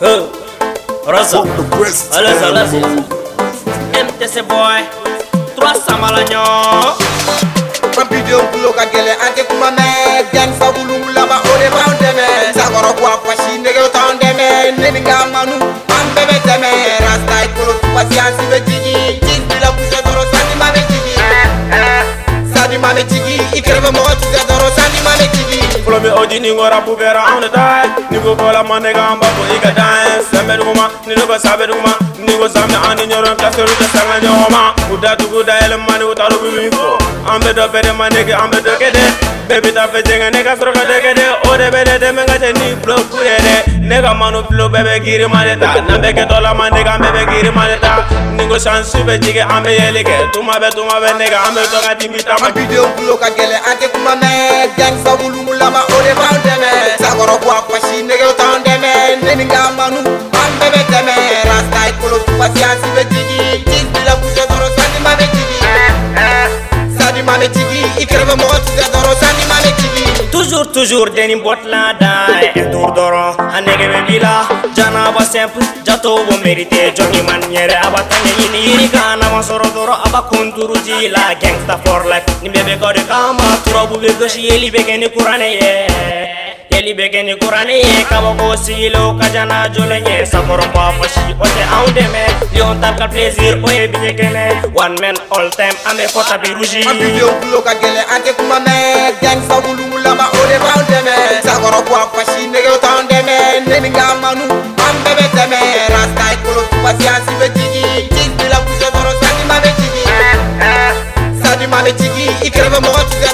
Rosa Rosa Rosa MTC boy Trois samala ɲɔ An bidenw tulo ka gɛlɛn an tɛ kuma mɛn Jan sabulu laban o de b'anw dɛmɛ Sakɔrɔ ko a fasi nɛgɛw t'anw Rasta i e kolo pasi si bɛ jigi Jigi bila kusɛ dɔrɔn sani ma bɛ jigi Sani ma bɛ jigi I kɛrɛfɛ be oji ni ngora pubera on die ni go bola mane gamba bo iga dance sembe duma ni go sabe duma ni go zame ani nyoro ka seru ta nyoma Kuda tu kuda ele mani utaru bimi fo Ambe do pere mani ke ambe do kede Baby ta fe jenga neka sro ka de kede Ode bede de menga te ni blo kure de Nega manu blo bebe giri mani ta Nambe ke tola mani ka bebe giri mani ta Ningo shansu be jige ambe yeli ke Tuma be tuma be nega ambe to ka dimbi ta Ambi de ukulo ka gele ante kuma me Gang sa wulu mulama ode ba undeme Sagoro kwa kwa shi nege uta undeme Nini nga manu ambe be teme Rasta ikolo kwa siasi be jigi maletigi ikrebe mogo tuga doro sani maletigi toujour toujours denim botla dai dur doro hanege be bila jana ba simple jato bo merite joni man nyere aba tani ini ini kana ma soro doro aba konturu ji la gangsta for life nimbe be gore kama turo bu be goshi eli be gene kurane ye yeah yelibekeni kuraniye kabokosilo kajana jolenye sakoromba fosi ote aundeme liontarka plaisir oye biyekene one man all time ambe fota be rougiokulokagele ante kumame gansabulumulaba odeba undeme sakoroba fasi negeota undeme neninga manu ambebeteme rastai kolo fasiasibe jigi jigbila kusetoro sadimabe jigi sadimabe jigi ikerebe mogotuse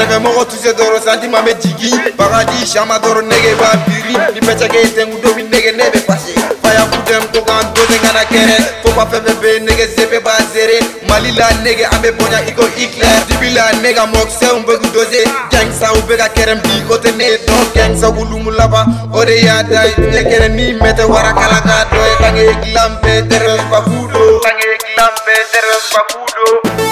kereke mogo thuse doro santi mame jigi bagadi shama doro nege ba biri dipetsake etengu dobi nege nebe pase faya kudem kokan dose kana kere foba fepepe nege zepe ba zere mali la nege ambe bonya iko ikler dibi la nega mok se umbegu doze gangsa ubeka kerem bi ote ne do gangsa ulumu laba ode yata ite kere ni mete wara kalaka doye kange iklampe terem pakudo kange iklampe terem pakudo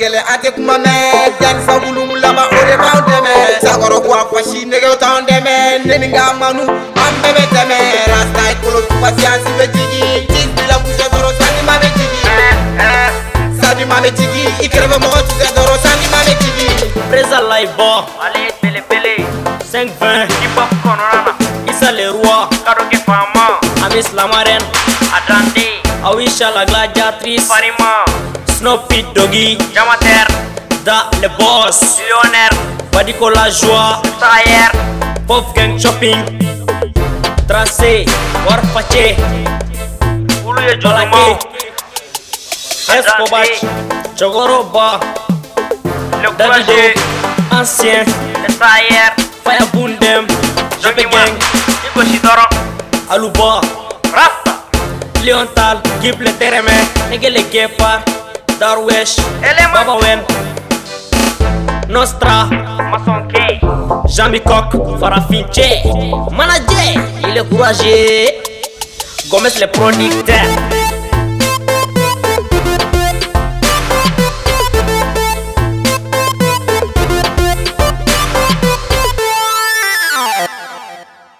gɛlɛ a tɛ kuma mɛn janfa wulu laban o de b'anw dɛmɛ sakɔrɔ ko a fasi nɛgɛw t'anw dɛmɛ ne ni ka manu an bɛɛ bɛ tɛmɛ rasta ekolo tuba siyansi bɛ jigin ji bila kusɛ dɔrɔn sanima bɛ jigin sanima bɛ jigin i kɛrɛfɛ mɔgɔ tusɛ dɔrɔn sanima bɛ jigin. presa laibɔ e ale ye belebele. cinq vingt hip-hop kɔnɔna na. isa leroy. kadoke faama. ami silamarɛni. adante. awisha laglajatrice. farima. Snoopy Doggy, Jamater, Da le boss, Lionel, Badico la joie, Tayer, Pop Gang Shopping, Tracé, war Warpache, Uluye Jolake, Escobar, Chogoroba, Le Dadido, Ancien, Tayer, Fire Bundem, Jopping Gang, Nico Sidoro, Aluba, Rasta, Leontal, Gible Tereme, Negele Gepard, Darwish, Baba wen Nostra Maçon K Jami Coq Farafin J Manager Il est courageux Gomez le producteur